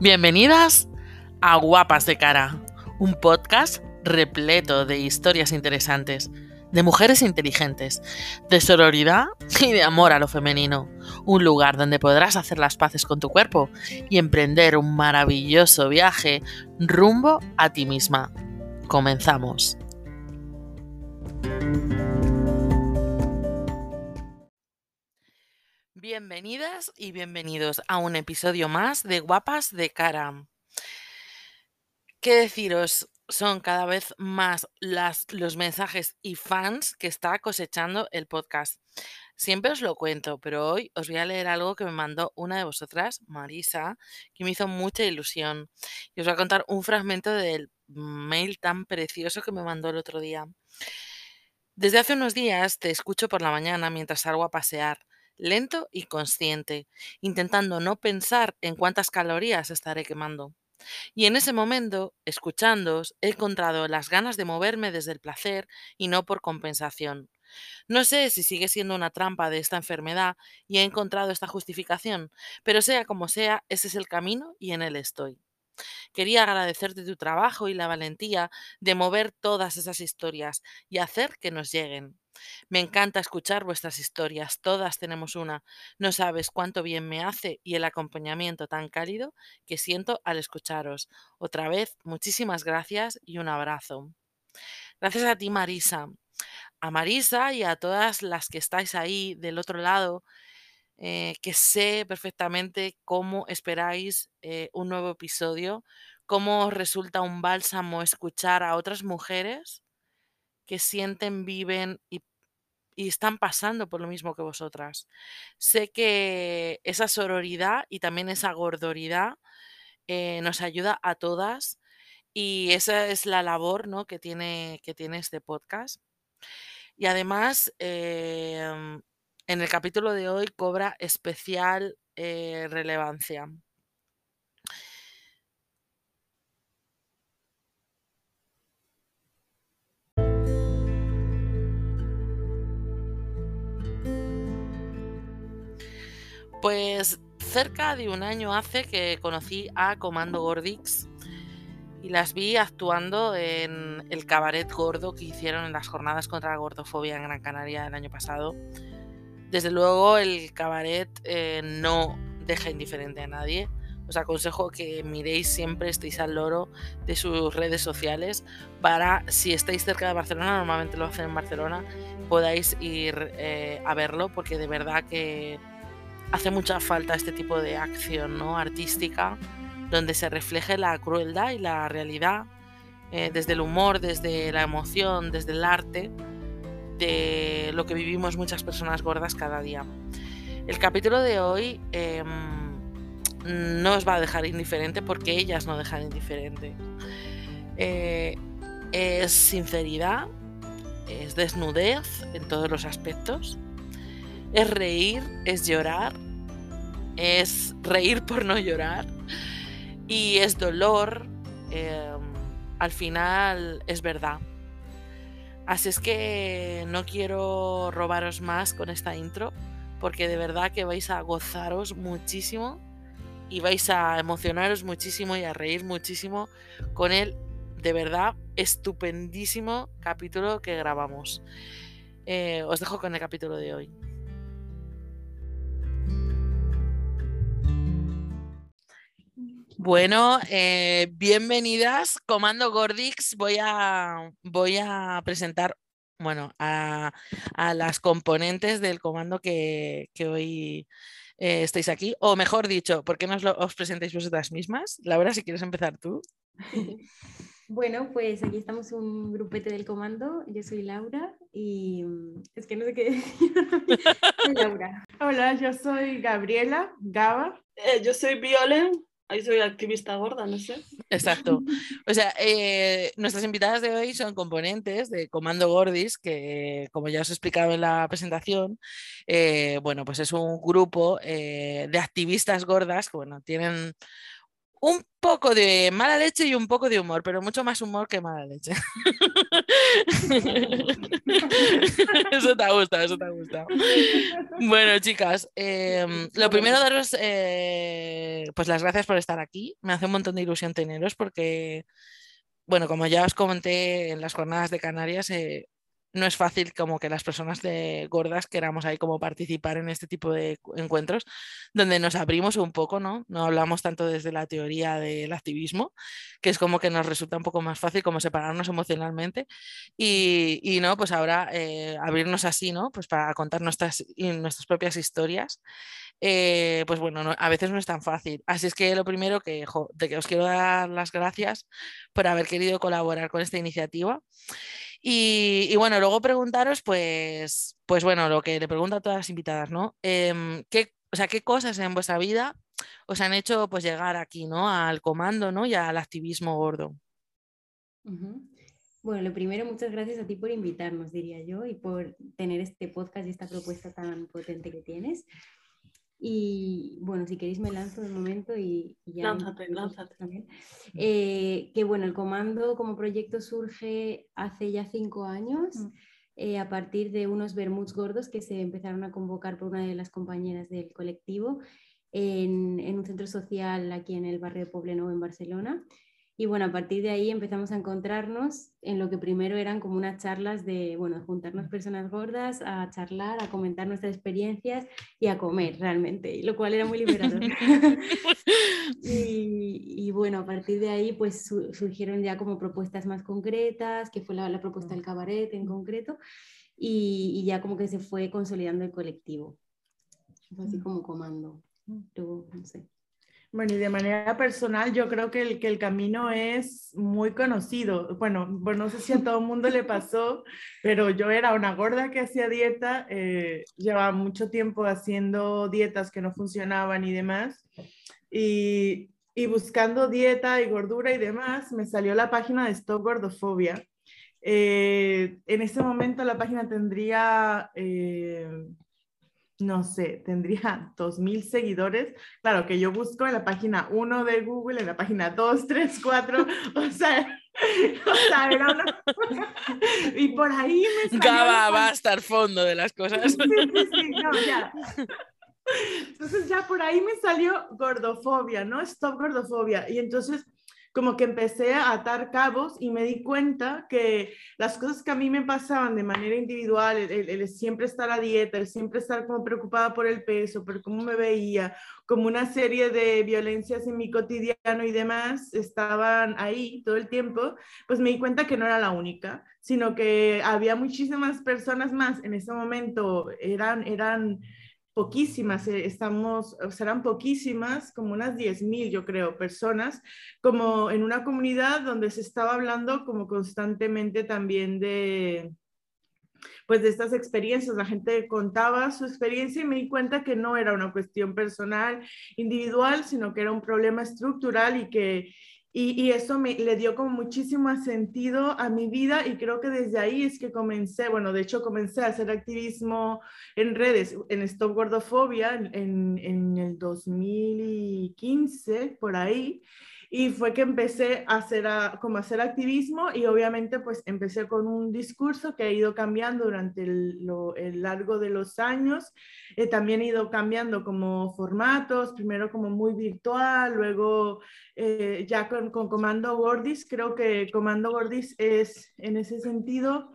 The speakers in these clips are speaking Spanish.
Bienvenidas a Guapas de Cara, un podcast repleto de historias interesantes, de mujeres inteligentes, de sororidad y de amor a lo femenino. Un lugar donde podrás hacer las paces con tu cuerpo y emprender un maravilloso viaje rumbo a ti misma. Comenzamos. Bienvenidas y bienvenidos a un episodio más de Guapas de Cara. ¿Qué deciros? Son cada vez más las, los mensajes y fans que está cosechando el podcast. Siempre os lo cuento, pero hoy os voy a leer algo que me mandó una de vosotras, Marisa, que me hizo mucha ilusión. Y os voy a contar un fragmento del mail tan precioso que me mandó el otro día. Desde hace unos días te escucho por la mañana mientras salgo a pasear lento y consciente, intentando no pensar en cuántas calorías estaré quemando. Y en ese momento, escuchándoos, he encontrado las ganas de moverme desde el placer y no por compensación. No sé si sigue siendo una trampa de esta enfermedad y he encontrado esta justificación, pero sea como sea, ese es el camino y en él estoy. Quería agradecerte tu trabajo y la valentía de mover todas esas historias y hacer que nos lleguen. Me encanta escuchar vuestras historias, todas tenemos una. No sabes cuánto bien me hace y el acompañamiento tan cálido que siento al escucharos. Otra vez, muchísimas gracias y un abrazo. Gracias a ti, Marisa. A Marisa y a todas las que estáis ahí del otro lado, eh, que sé perfectamente cómo esperáis eh, un nuevo episodio, cómo os resulta un bálsamo escuchar a otras mujeres que sienten, viven y, están pasando por lo mismo que vosotras. Sé que esa sororidad y también esa gordoridad eh, nos ayuda a todas y esa es la labor ¿no? que, tiene, que tiene este podcast. Y además, em, en el capítulo de hoy cobra especial eh, relevancia. Pues cerca de un año hace que conocí a Comando Gordix y las vi actuando en el cabaret gordo que hicieron en las jornadas contra la gordofobia en Gran Canaria el año pasado. Desde luego el cabaret eh, no deja indiferente a nadie. Os aconsejo que miréis siempre, estéis al loro de sus redes sociales para, si estáis cerca de Barcelona, normalmente lo hacen en Barcelona, podáis ir eh, a verlo porque de verdad que hace mucha falta este tipo de acción ¿no? artística donde se refleje la crueldad y la realidad eh, desde el humor, desde la emoción, desde el arte de lo que vivimos muchas personas gordas cada día. El capítulo de hoy em, no os va a dejar indiferente porque ellas no dejan indiferente. Eh, es sinceridad, es desnudez en todos los aspectos es reír, es llorar, es reír por no llorar y es dolor. Em, al final es verdad. Así es que no quiero robaros más con esta intro porque de verdad que vais a gozaros muchísimo y vais a emocionaros muchísimo y a reír muchísimo con el de verdad estupendísimo capítulo que grabamos. Eh, os dejo con el capítulo de hoy. Bueno, eh, bienvenidas, Comando Gordix. Voy a, voy a presentar bueno, a, las componentes del comando que, hoy eh, estáis aquí. O mejor dicho, ¿por qué no os, os presentáis vosotras mismas? Laura, si quieres empezar tú. Bueno, pues aquí estamos un grupete del comando. Yo soy Laura y mm, es que no sé qué decir. soy Laura. Hola, yo soy Gabriela Gaba. Eh, yo soy Violen Ahí soy activista gorda, no sé. Exacto. O sea, eh, nuestras invitadas de hoy son componentes de Comando Gordis, que como ya os he explicado en la presentación, eh, bueno, pues es un grupo eh, de activistas gordas que, bueno, tienen un poco de mala leche y un poco de humor, pero mucho más humor que mala leche. eso te ha gustado, eso te ha gustado. Bueno, chicas, em, lo primero daros eh, pues las gracias por estar aquí. Me hace un montón de ilusión teneros porque, bueno, como ya os comenté en las jornadas de Canarias, eh, no es fácil como que las personas de gordas queramos ahí como participar en este tipo de encuentros donde nos abrimos un poco, ¿no? No hablamos tanto desde la teoría del activismo, que es como que nos resulta un poco más fácil como separarnos emocionalmente y, y no, pues ahora eh, abrirnos así, ¿no? Pues para contar nuestras, nuestras propias historias. Eh, pues bueno, a veces no es tan fácil. Así es que lo primero que, de que os quiero dar las gracias por haber querido colaborar con esta iniciativa. Y, bueno, luego preguntaros, pues, pues bueno, lo que le pregunto a todas las invitadas, ¿no? Em, ¿qué, o sea, ¿qué cosas en vuestra vida os han hecho pues llegar aquí, ¿no? Al comando, ¿no? Y al activismo gordo. Bueno, lo primero, muchas gracias a ti por invitarnos, diría yo, y por tener este podcast y esta propuesta tan potente que tienes. Y bueno, si queréis me lanzo de momento y, ya... Lánzate, lánzate. Eh, que bueno, el comando como proyecto surge hace ya cinco años. Mm. Eh, a partir de unos vermuts gordos que se empezaron a convocar por una de las compañeras del colectivo en, en un centro social aquí en el barrio de Poblenou en Barcelona. Y bueno, a partir de ahí empezamos a encontrarnos en lo que primero eran como unas charlas de, bueno, juntarnos personas gordas, a charlar, a comentar nuestras experiencias y a comer realmente, lo cual era muy liberador. y, bueno, a partir de ahí pues surgieron ya como propuestas más concretas, que fue la, propuesta del cabaret en concreto, y, ya como que se fue consolidando el colectivo. Así como comando. no sé. Bueno, y de manera personal, yo creo que el, que el camino es muy conocido. Bueno, bueno, no sé si a todo el mundo le pasó, pero yo era una gorda que hacía dieta, eh, llevaba mucho tiempo haciendo dietas que no funcionaban y demás. Y, y, buscando dieta y gordura y demás, me salió la página de Stop Gordofobia. Eh, en ese momento la página tendría... Eh, no sé, tendría 2.000 seguidores. Claro, que yo busco en la página 1 de Google, en la página 2, 3, 4, o sea, o sea era una... y por ahí me salió... Gaba va a estar fondo de las cosas. Sí, sí, sí, no, ya. Entonces ya por ahí me salió gordofobia, ¿no? Stop gordofobia. Y entonces como que empecé a atar cabos y me di cuenta que las cosas que a mí me pasaban de manera individual, el, siempre estar a dieta, el siempre estar como preocupada por el peso, por cómo me veía, como una serie de violencias en mi cotidiano y demás estaban ahí todo el tiempo, pues me di cuenta que no era la única, sino que había muchísimas personas más. En ese momento, eran, eran poquísimas, eh, estamos, serán poquísimas, como unas 10.000, yo creo, personas, como en una comunidad donde se estaba hablando como constantemente también de, pues de estas experiencias, la gente contaba su experiencia y me di cuenta que no era una cuestión personal, individual, sino que era un problema estructural y que, y, eso me le dio como muchísimo sentido a mi vida y creo que desde ahí es que comencé, bueno, de hecho comencé a hacer activismo en redes, en Stop Gordofobia en, en el 2015, por ahí. Y fue que empecé a hacer, como hacer activismo y obviamente pues empecé con un discurso que ha ido cambiando durante el, largo de los años. Eh, también he ido cambiando como formatos, primero como muy virtual, luego eh, ya con, con Comando Gordis. Creo que Comando Gordis es en ese sentido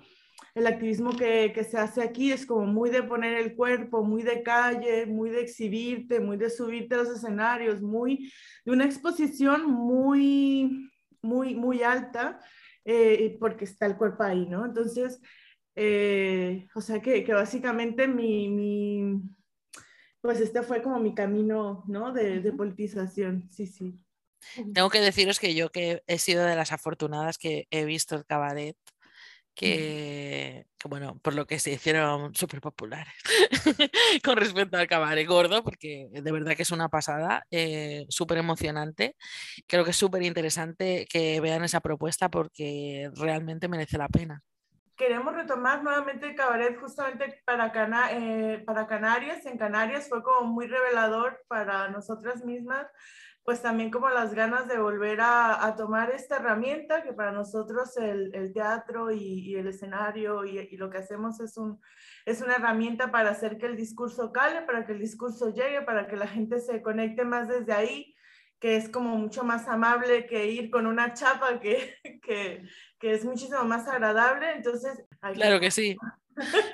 el activismo que, que, se hace aquí es como muy de poner el cuerpo, muy de calle, muy de exhibirte, muy de subirte a los escenarios, muy de una exposición muy, muy, muy alta, eh, porque está el cuerpo ahí, ¿no? Entonces, eh, o sea que, que básicamente mi, mi, pues este fue como mi camino, ¿no? De, de politización, sí, sí. Tengo que deciros que yo que he sido de las afortunadas que he visto el cabaret que, bueno, por lo que se hicieron súper populares con respecto al cabaret gordo, porque de verdad que es una pasada, eh, súper emocionante. Creo que es súper interesante que vean esa propuesta porque realmente merece la pena. queremos retomar nuevamente el cabaret justamente para, eh, para Canarias. En Canarias fue como muy revelador para nosotras mismas, pues también como las ganas de volver a, tomar esta herramienta, que para nosotros el, teatro y, el escenario y, y, lo que hacemos es, un, es una herramienta para hacer que el discurso cale, para que el discurso llegue, para que la gente se conecte más desde ahí que es como mucho más amable que ir con una chapa que, que, que es muchísimo más agradable. Entonces, claro que sí.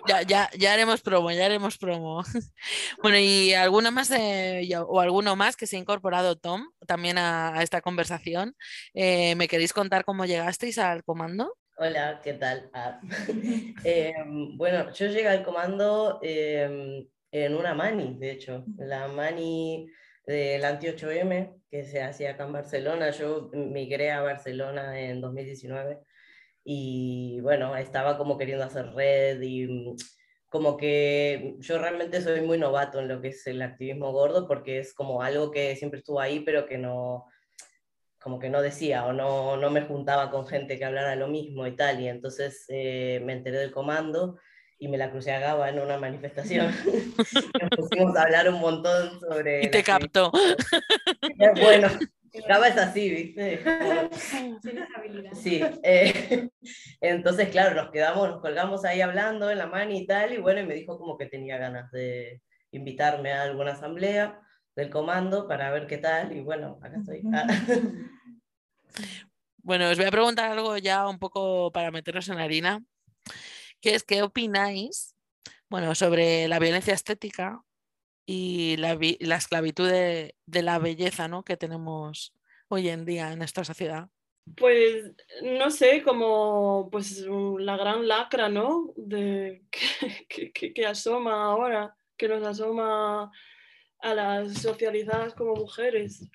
Ya, ya, ya haremos promo, ya haremos promo. Bueno, y alguna más o alguno más que se ha incorporado Tom también a, esta conversación. Eh, ¿Me queréis contar cómo llegasteis al comando? Hola, ¿qué tal? Ah, em, bueno, yo llegué al comando em, en una mani, de hecho. La mani del Anti-8M que se hacía acá en Barcelona. Yo migré a Barcelona en 2019 y bueno, estaba como queriendo hacer red y mm, como que yo realmente soy muy novato en lo que es el activismo gordo porque es como algo que siempre estuvo ahí pero que no como que no decía o no, no me juntaba con gente que hablara lo mismo y tal y entonces eh, me enteré del comando y me la crucé a Gaba en una manifestación. Nos pusimos a hablar un montón sobre... Y te captó. Bueno, Gaba es así, ¿viste? Sí. Eh, entonces, claro, nos quedamos, nos colgamos ahí hablando en la mano y tal, y bueno, y me dijo como que tenía ganas de invitarme a alguna asamblea del comando para ver qué tal, y bueno, acá estoy. Bueno, os voy a preguntar algo ya un poco para meternos en harina, que es qué opináis, bueno, sobre la violencia estética y la, esclavitud de, la belleza ¿no? que tenemos hoy en día en esta sociedad? Pues no sé, como pues la gran lacra, ¿no? De, que, asoma ahora, que nos asoma a las socializadas como mujeres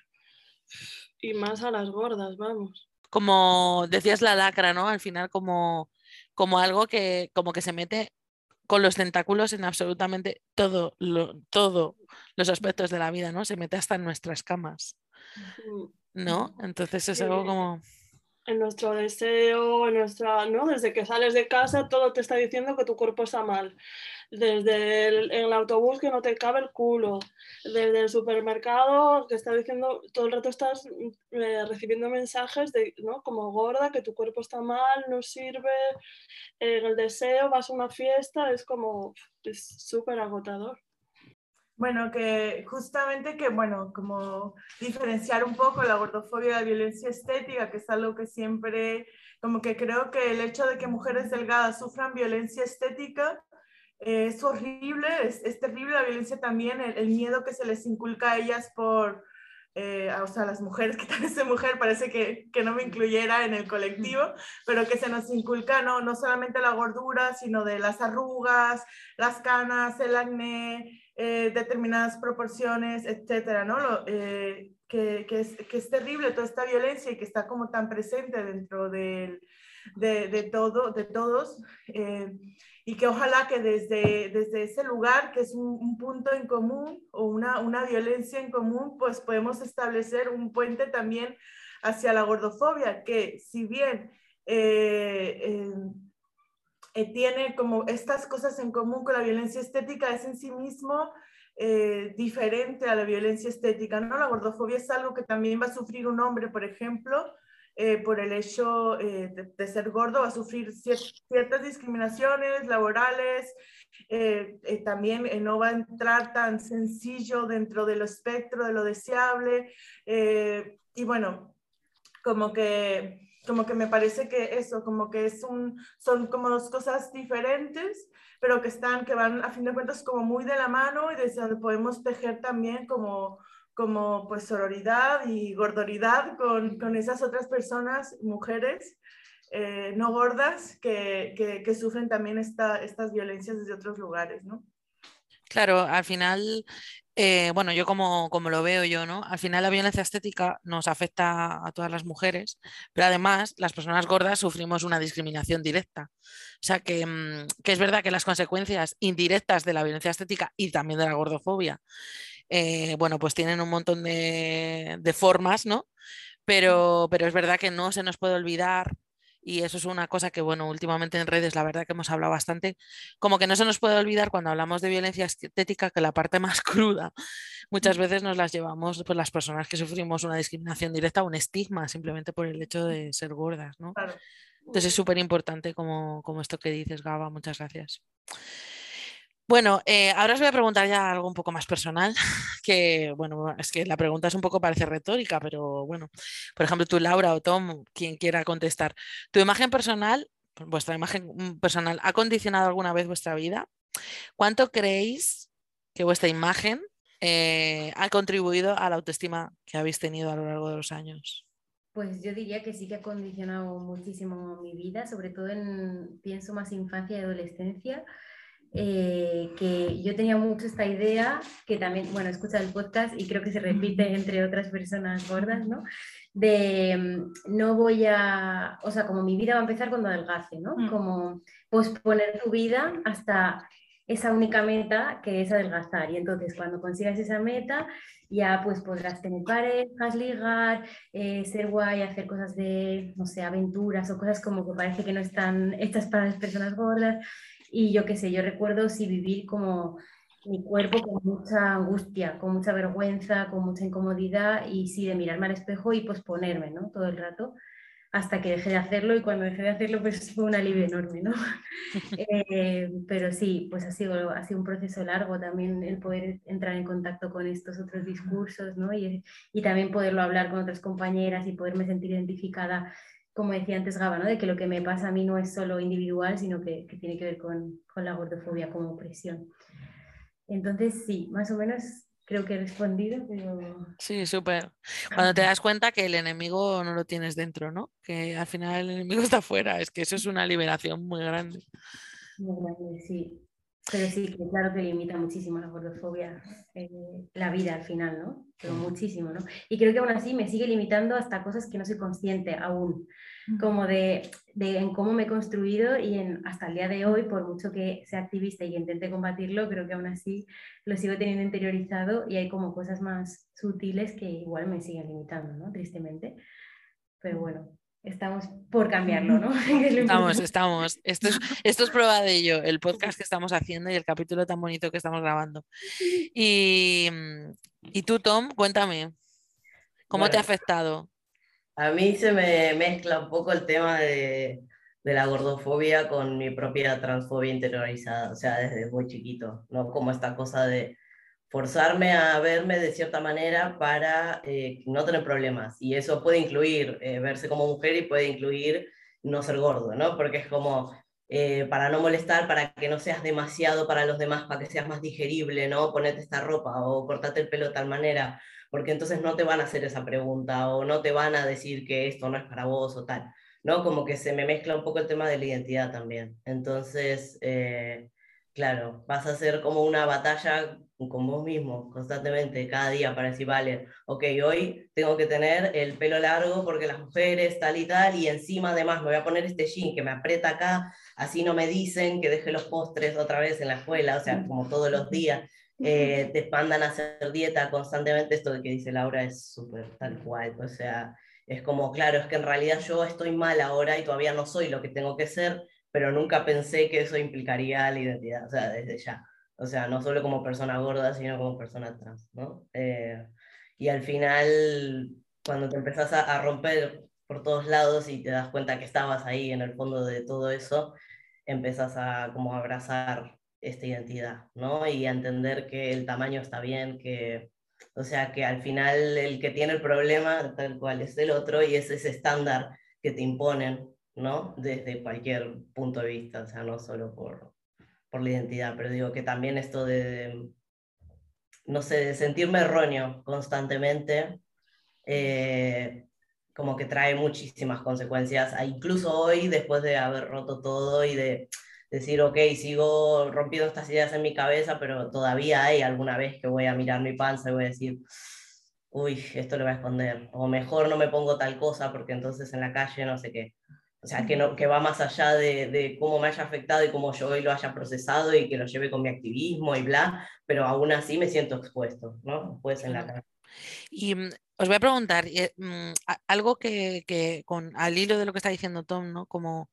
y más a las gordas, vamos. Como decías la lacra, ¿no? Al final como, como algo que como que se mete con los tentáculos en absolutamente todo lo, todo los aspectos de la vida, ¿no? Se mete hasta en nuestras camas, ¿no? Entonces es algo como... En nuestro deseo, en nuestra, ¿no? Desde que sales de casa todo te está diciendo que tu cuerpo está mal desde el, autobús que no te cabe el culo, desde el supermercado que está diciendo, todo el rato estás eh, recibiendo mensajes de, ¿no? Como gorda, que tu cuerpo está mal, no sirve, en el deseo, vas a una fiesta, es como, es súper agotador. Bueno, que justamente que, bueno, como diferenciar un poco la gordofobia de la violencia estética, que es algo que siempre, como que creo que el hecho de que mujeres delgadas sufran violencia estética es horrible, es, terrible la violencia también, el, miedo que se les inculca a ellas por, eh, o sea, las mujeres, que tal vez mujer parece que, que, no me incluyera en el colectivo, pero que se nos inculca no, no solamente la gordura, sino de las arrugas, las canas, el acné, eh, determinadas proporciones, etcétera, ¿no? Lo, eh, que, que, es, que, es, terrible toda esta violencia y que está como tan presente dentro de, de, todo, de todos y que ojalá que desde, desde ese lugar, que es un, punto en común o una, una, violencia en común, pues podemos establecer un puente también hacia la gordofobia, que si bien eh, eh, tiene como estas cosas en común con la violencia estética, es en sí mismo eh, diferente a la violencia estética, ¿no? La gordofobia es algo que también va a sufrir un hombre, por ejemplo, eh, por el hecho eh, de, ser gordo, va a sufrir ciertas discriminaciones laborales, eh, también no va a entrar tan sencillo dentro del espectro de lo deseable. y bueno, como que, como que me parece que eso, como que es un, son como dos cosas diferentes, pero que están, que van a fin de cuentas como muy de la mano y desde donde podemos tejer también como como pues sororidad y gordoridad con, con esas otras personas, mujeres eh, no gordas, que, que, sufren también esta, estas violencias desde otros lugares, ¿no? Claro, al final, eh, bueno, yo como, como, lo veo yo, ¿no? Al final la violencia estética nos afecta a todas las mujeres, pero además las personas gordas sufrimos una discriminación directa. O sea que, mm, que es verdad que las consecuencias indirectas de la violencia estética y también de la gordofobia eh, bueno, pues tienen un montón de, formas, ¿no? Pero, pero, es verdad que no se nos puede olvidar y eso es una cosa que, bueno, últimamente en redes la verdad que hemos hablado bastante, como que no se nos puede olvidar cuando hablamos de violencia estética que la parte más cruda muchas veces nos las llevamos pues, las personas que sufrimos una discriminación directa o un estigma simplemente por el hecho de ser gordas, ¿no? Entonces es súper importante como, como esto que dices, Gaba, muchas gracias. Bueno, eh, ahora os voy a preguntar ya algo un poco más personal, que bueno, es que la pregunta es un poco parece retórica, pero bueno, por ejemplo, tú, Laura o Tom, quien quiera contestar, ¿tu imagen personal, vuestra imagen mm, personal, ha condicionado alguna vez vuestra vida? ¿Cuánto creéis que vuestra imagen eh, ha contribuido a la autoestima que habéis tenido a lo largo de los años? Pues yo diría que sí que ha condicionado muchísimo mi vida, sobre todo en, pienso más infancia y adolescencia eh, que yo tenía mucho esta idea, que también, bueno, escucha el podcast y creo que se repite entre otras personas gordas, ¿no? De mm, no voy a, o sea, como mi vida va a empezar cuando adelgace, ¿no? Mm. Como posponer tu vida hasta esa única meta que es adelgazar. Y entonces cuando consigas esa meta, ya pues podrás tener parejas, ligar, eh, ser guay, hacer cosas de, no sé, aventuras o cosas como que parece que no están hechas para las personas gordas. Y yo qué sé, yo recuerdo si vivir como mi cuerpo con mucha angustia, con mucha vergüenza, con mucha incomodidad y sí de mirarme al espejo y posponerme, ¿no? Todo el rato hasta que dejé de hacerlo y cuando dejé de hacerlo pues fue un alivio enorme, ¿no? Eh, pero sí, pues ha sido, ha sido un proceso largo también el poder entrar en contacto con estos otros discursos, ¿no? Y, y también poderlo hablar con otras compañeras y poderme sentir identificada como decía antes Gaba, ¿no? de que lo que me pasa a mí no es solo individual, sino que, que tiene que ver con, con, la gordofobia como opresión. Entonces, sí, más o menos creo que he respondido, pero... Sí, súper. Cuando te das cuenta que el enemigo no lo tienes dentro, ¿no? Que al final el enemigo está afuera, es que eso es una liberación muy grande. Muy grande, sí. Pero sí, claro que limita muchísimo la gordofobia, eh, la vida al final, ¿no? Pero muchísimo, ¿no? Y creo que aún así me sigue limitando hasta cosas que no soy consciente aún, como de, de en cómo me he construido y en, hasta el día de hoy, por mucho que sea activista y intente combatirlo, creo que aún así lo sigo teniendo interiorizado y hay como cosas más sutiles que igual me siguen limitando, ¿no? Tristemente. Pero bueno, estamos por cambiarlo, ¿no? Estamos, estamos. Esto es, esto es prueba de ello, el podcast que estamos haciendo y el capítulo tan bonito que estamos grabando. Y, y tú, Tom, cuéntame, ¿cómo te ha afectado? A mí se me mezcla un poco el tema de, de, la gordofobia con mi propia transfobia interiorizada, o sea, desde muy chiquito, ¿no? Como esta cosa de forzarme a verme de cierta manera para eh, no tener problemas. Y eso puede incluir eh, verse como mujer y puede incluir no ser gordo, ¿no? Porque es como eh, para no molestar, para que no seas demasiado para los demás, para que seas más digerible, ¿no? Ponerte esta ropa o cortate el pelo de tal manera, porque entonces no te van a hacer esa pregunta o no te van a decir que esto no es para vos o tal, ¿no? Como que se me mezcla un poco el tema de la identidad también. Entonces, Claro, vas a hacer como una batalla con vos mismo constantemente, cada día, para decir, vale, ok, hoy tengo que tener el pelo largo porque las mujeres tal y tal, y encima además me voy a poner este jean que me aprieta acá, así no me dicen que deje los postres otra vez en la escuela, o sea, como todos los días. Eh, te mandan a hacer dieta constantemente, esto de que dice Laura es súper tal cual, o sea, es como, claro, es que en realidad yo estoy mal ahora y todavía no soy lo que tengo que ser, pero nunca pensé que eso implicaría la identidad, o sea, desde ya. O sea, no solo como persona gorda, sino como persona trans, ¿no? Eh, y al final, cuando te empezás a, romper por todos lados y te das cuenta que estabas ahí en el fondo de todo eso, empezás a como abrazar esta identidad, ¿no? Y a entender que el tamaño está bien, que, o sea, que al final el que tiene el problema, tal cual es el otro, y es ese estándar que te imponen ¿no? Desde cualquier punto de vista, o sea, no solo por, por la identidad, pero digo que también esto de, no sé, de sentirme erróneo constantemente, eh, como que trae muchísimas consecuencias, incluso hoy, después de haber roto todo y de decir, ok, sigo rompiendo estas ideas en mi cabeza, pero todavía hay alguna vez que voy a mirar mi panza y voy a decir, uy, esto lo voy a esconder, o mejor no me pongo tal cosa porque entonces en la calle no sé qué. O sea, que, no, que va más allá de, de, cómo me haya afectado y cómo yo hoy lo haya procesado y que lo lleve con mi activismo y bla, pero aún así me siento expuesto, ¿no? Pues en la cara. Y mm, os voy a preguntar eh, mm, algo que, que, con al hilo de lo que está diciendo Tom, ¿no? Como,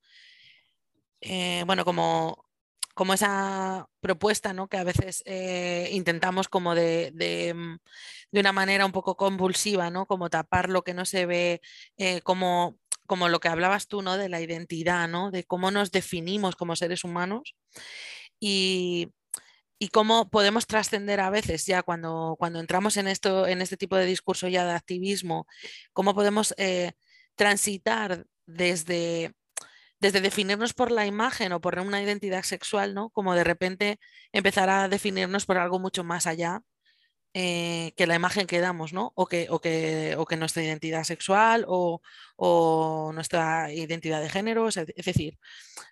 eh, bueno, como como esa propuesta, ¿no? Que a veces eh, intentamos como de, de, mm, de, una manera un poco convulsiva, ¿no? Como tapar lo que no se ve, eh, como, como lo que hablabas tú, ¿no? De la identidad, ¿no? De cómo nos definimos como seres humanos y, y cómo podemos trascender a veces ya cuando, cuando entramos en, esto, en este tipo de discurso ya de activismo, cómo podemos eh, transitar desde desde definirnos por la imagen o por una identidad sexual, ¿no? Como de repente empezar a definirnos por algo mucho más allá eh, que la imagen que damos, ¿no? O que, o que, o que nuestra identidad sexual o, o, nuestra identidad de género, es decir,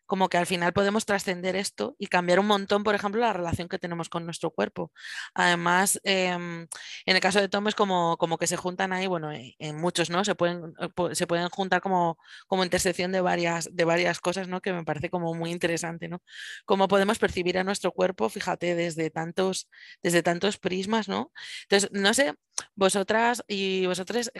como que al final podemos trascender esto y cambiar un montón, por ejemplo, la relación que tenemos con nuestro cuerpo. Además, eh, en el caso de Tom es como, como que se juntan ahí, bueno, en, en muchos, ¿no? Se pueden, eh, se pueden juntar como, como intersección de varias, de varias cosas, ¿no? Que me parece como muy interesante, ¿no? Cómo podemos percibir a nuestro cuerpo, fíjate, desde tantos, desde tantos prismas, ¿no? Entonces, no sé, vosotras y vosotros,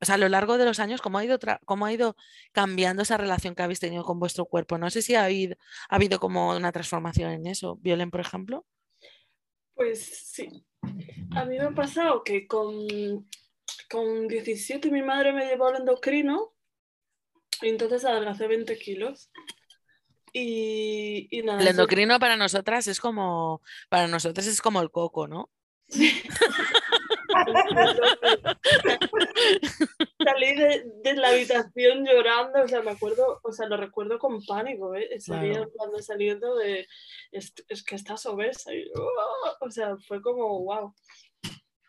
sea, a lo largo de los años, ¿cómo ha, ido ¿cómo ha ido cambiando esa relación que habéis tenido con vuestro cuerpo? No sé si ha habido, ha habido como una transformación en eso. Violen, por ejemplo. Pues sí. A mí me ha pasado que con, con 17 mi madre me llevó al endocrino y entonces adelgacé 20 kilos. Y, y nada, el endocrino para nosotras es como, para nosotros es como el coco, ¿no? Sí. Salí de, de, la habitación llorando, o sea, me acuerdo, o sea, lo recuerdo con pánico, ¿eh? Claro. cuando saliendo de, es, es, que estás obesa, y, oh, o sea, fue como, wow.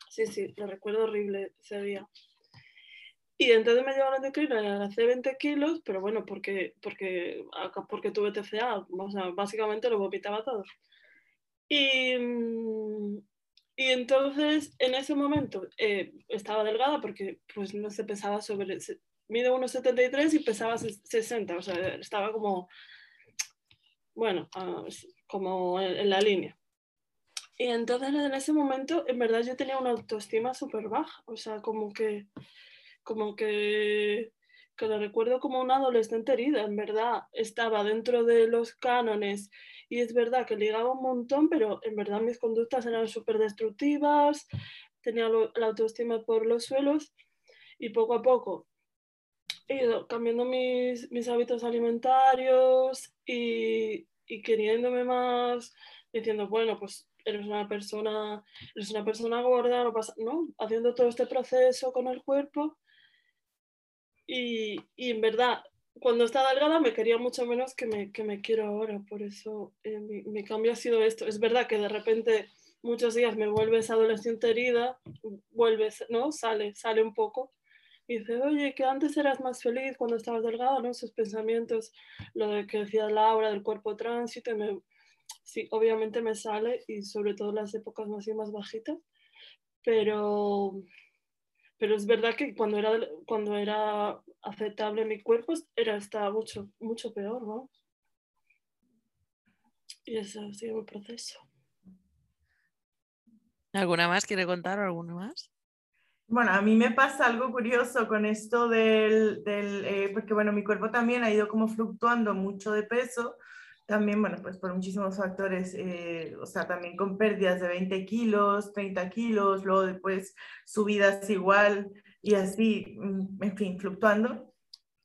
Sí, sí, lo recuerdo horrible ese día. Y entonces me llevaron de endocrino y hace 20 kilos, pero bueno, porque, porque, porque tuve TCA, o sea, básicamente lo vomitaba todo. Y, mm, y entonces, en ese momento, eh, estaba delgada porque, pues, no se pesaba sobre... Mide 1,73 y pesaba 60, o sea, estaba como, bueno, uh, como en, en, la línea. Y entonces, en ese momento, en verdad, yo tenía una autoestima súper baja, o sea, como que, como que, que lo recuerdo como una adolescente herida, en verdad, estaba dentro de los cánones y es verdad que ligaba un montón, pero en verdad mis conductas eran súper destructivas, tenía la autoestima por los suelos y poco a poco he ido cambiando mis, mis hábitos alimentarios y, y, queriéndome más, diciendo, bueno, pues eres una persona, eres una persona gorda, no ¿no? Haciendo todo este proceso con el cuerpo. Y, y en verdad cuando estaba delgada me quería mucho menos que me, que me quiero ahora, por eso eh, mi, mi, cambio ha sido esto. Es verdad que de repente muchos días me vuelves adolescente herida, vuelves, ¿no? Sale, sale un poco. Y dice, oye, que antes eras más feliz cuando estabas delgada, ¿no? Esos pensamientos, lo de que decía Laura del cuerpo tránsito, me, sí, obviamente me sale y sobre todo las épocas más y más bajitas, pero, pero es verdad que cuando era, cuando era aceptable mi cuerpo, era, estaba mucho, mucho peor, ¿no? Y ese ha sido el proceso. ¿Alguna más quiere contar o alguna más? Bueno, a mí me pasa algo curioso con esto del, del eh, porque bueno, mi cuerpo también ha ido como fluctuando mucho de peso, también, bueno, pues por muchísimos factores, eh, o sea, también con pérdidas de 20 kilos, 30 kilos, luego después subidas igual y así, mm, en fin, fluctuando.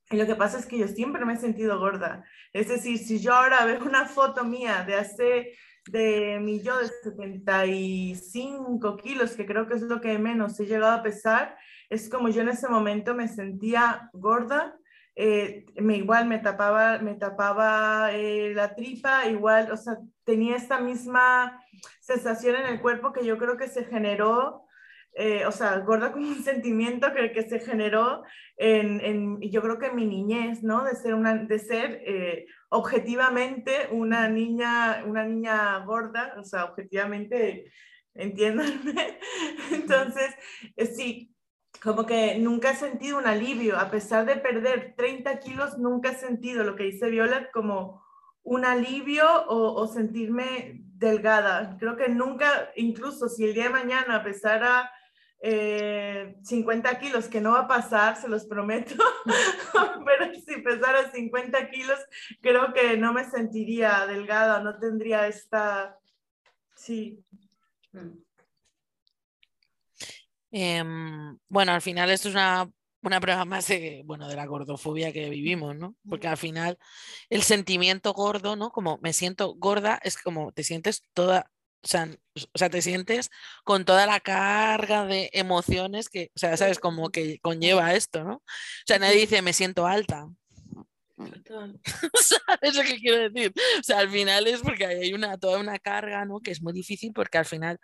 Y lo que pasa es que yo siempre me he sentido gorda. Es decir, si yo ahora veo una foto mía de hace, de mi yo de 75 kilos, que creo que es lo que menos he llegado a pesar, es como yo en ese momento me sentía gorda eh, me, igual me tapaba, me tapaba eh, la tripa, igual, o sea, tenía esta misma sensación en el cuerpo que yo creo que se generó, eh, o sea, gorda como un sentimiento que, que se generó en, en, yo creo que en mi niñez, ¿no? De ser, una, de ser eh, objetivamente una niña, una niña gorda, o sea, objetivamente, entiéndanme. Entonces, sí, como que nunca he sentido un alivio, a pesar de perder 30 kilos, nunca he sentido lo que dice Violet como un alivio o, sentirme delgada. Creo que nunca, incluso si el día de mañana pesara eh, 50 kilos, que no va a pasar, se los prometo, pero si pesara 50 kilos, creo que no me sentiría delgada, no tendría esta, sí. Em, bueno, al final esto es una, prueba más bueno, de la gordofobia que vivimos, ¿no? Porque al final el sentimiento gordo, ¿no? Como me siento gorda, es como te sientes toda, o sea, te sientes con toda la carga de emociones que, o sea, sabes, como que conlleva esto, ¿no? O sea, nadie dice me siento alta. ¿Sabes lo que quiero decir? O sea, al final es porque hay una, toda una carga, ¿no? Que es muy difícil porque al final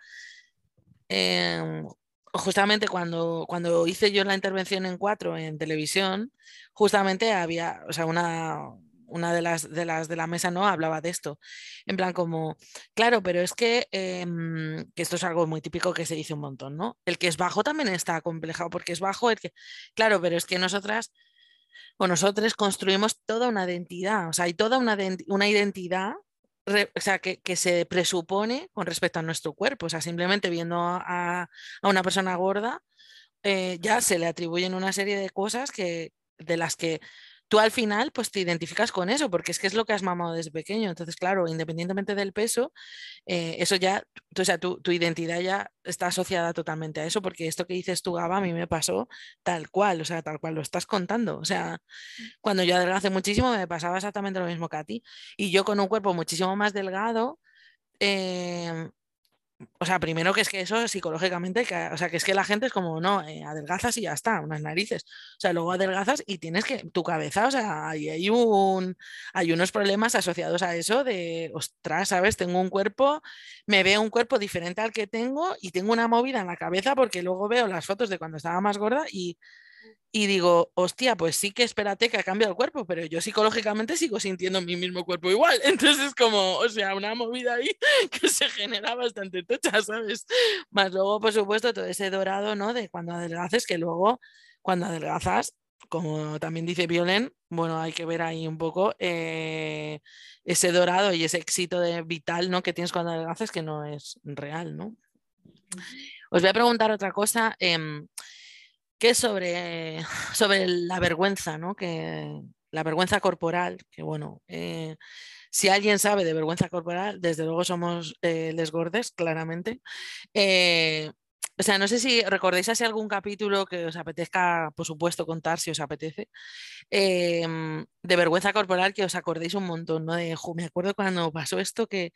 em, justamente cuando, cuando hice yo la intervención en cuatro en televisión, justamente había, o sea, una, una de las, de las de la mesa no hablaba de esto. En plan, como, claro, pero es que, em, que esto es algo muy típico que se dice un montón, ¿no? El que es bajo también está complejado porque es bajo, el que, claro, pero es que nosotras o nosotros construimos toda una identidad, o sea, hay toda una, una identidad o sea, que, se presupone con respecto a nuestro cuerpo. O sea, simplemente viendo a, una persona gorda, eh, ya se le atribuyen una serie de cosas que, de las que tú al final pues te identificas con eso, porque es que es lo que has mamado desde pequeño. Entonces, claro, independientemente del peso, eh, eso ya, o sea, tu, tu, identidad ya está asociada totalmente a eso, porque esto que dices tú, Gaba, a mí me pasó tal cual, o sea, tal cual lo estás contando. O sea, cuando yo adelgacé muchísimo me pasaba exactamente lo mismo que a ti. Y yo con un cuerpo muchísimo más delgado, eh, o sea, primero que es que eso psicológicamente, o sea, que es que la gente es como, no, eh, adelgazas y ya está, unas narices. O sea, luego adelgazas y tienes que, tu cabeza, o sea, hay, un, hay unos problemas asociados a eso de, ostras, ¿sabes? Tengo un cuerpo, me veo un cuerpo diferente al que tengo y tengo una movida en la cabeza porque luego veo las fotos de cuando estaba más gorda y y digo, hostia, pues sí que espérate que ha cambiado el cuerpo, pero yo psicológicamente sigo sintiendo mi mismo cuerpo igual. Entonces, como, o sea, una movida ahí que se genera bastante tocha, ¿sabes? Más luego, por supuesto, todo ese dorado, ¿no? De cuando adelgaces, que luego, cuando adelgazas, como también dice Violen, bueno, hay que ver ahí un poco eh, ese dorado y ese éxito de vital, ¿no? Que tienes cuando adelgazas, que no es real, ¿no? Os voy a preguntar otra cosa. Em, que sobre, sobre la vergüenza, ¿no? Que, la vergüenza corporal, que bueno, eh, si alguien sabe de vergüenza corporal, desde luego somos eh, claramente. Eh, o sea, no sé si recordáis así algún capítulo que os apetezca, por supuesto, contar si os apetece, em, de vergüenza corporal que os acordéis un montón, ¿no? Me acuerdo cuando pasó esto que